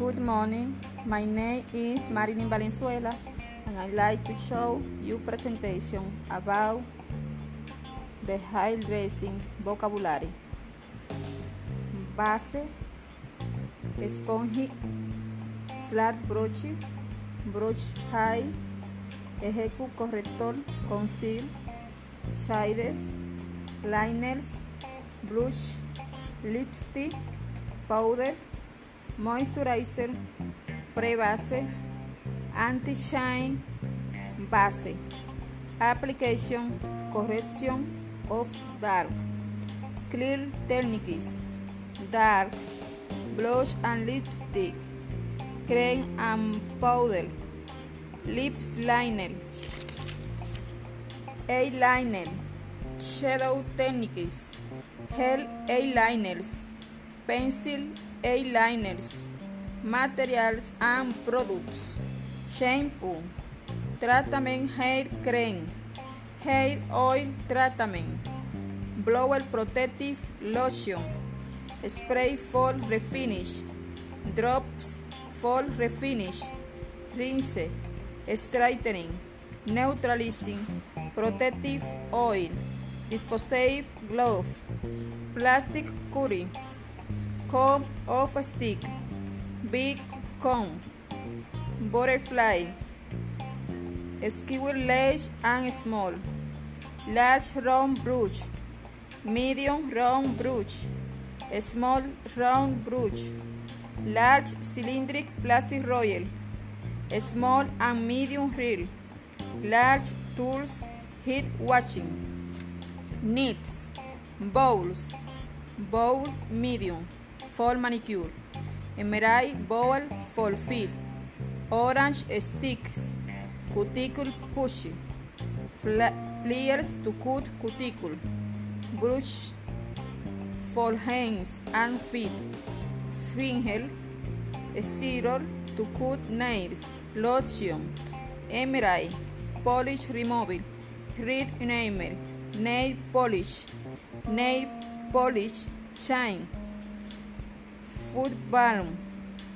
morning. My name is Marilyn Valenzuela and I'd like to show you presentation about the hairdressing vocabulary. Base, spongy, flat brush, brush high, ejecu corrector, conceal, shades, liners, blush, lipstick, powder, moisturizer, pre-base, anti-shine, base, application, correction of dark, clear techniques, dark, blush and lipstick, cream and powder, lips liner, eyeliner, shadow techniques, gel eyeliners, pencil eyeliners, materials and products, shampoo, treatment hair cream, hair oil treatment, blower protective lotion, spray for refinish, drops for refinish, rinse, straightening, neutralizing, protective oil, dispositive glove, plastic curry, comb of stick, big comb, butterfly, skewer large and small, large round brush, medium round brush, small round brush, large cylindric plastic royal, small and medium reel, large tools, heat watching, knits, bowls, bowls medium for manicure, emerald bowl for feet, orange sticks, cuticle pushing, pliers to cut cuticle, brush for hands and feet, finger, scissors to cut nails, lotion, emerald, polish removal, reed enamel, nail polish, nail polish shine, foot balm,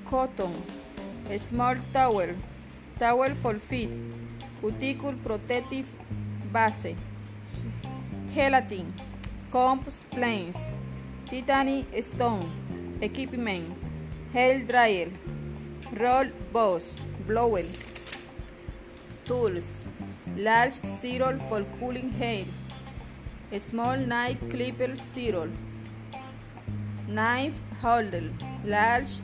cotton, small towel, towel for feet, cuticle protective base, gelatin, compost planes, titani stone, equipment, hair dryer, roll boss, blower, tools, large zero for cooling hair, small knife clipper zero, knife holder, large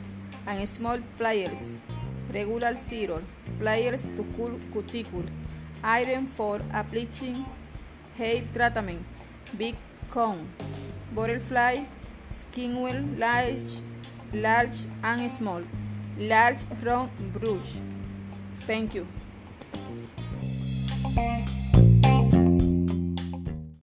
and small pliers, regular zero, pliers to cool cuticle, iron for applying hair treatment, big comb, butterfly, skin wheel, large, large and small, large round brush. Thank you.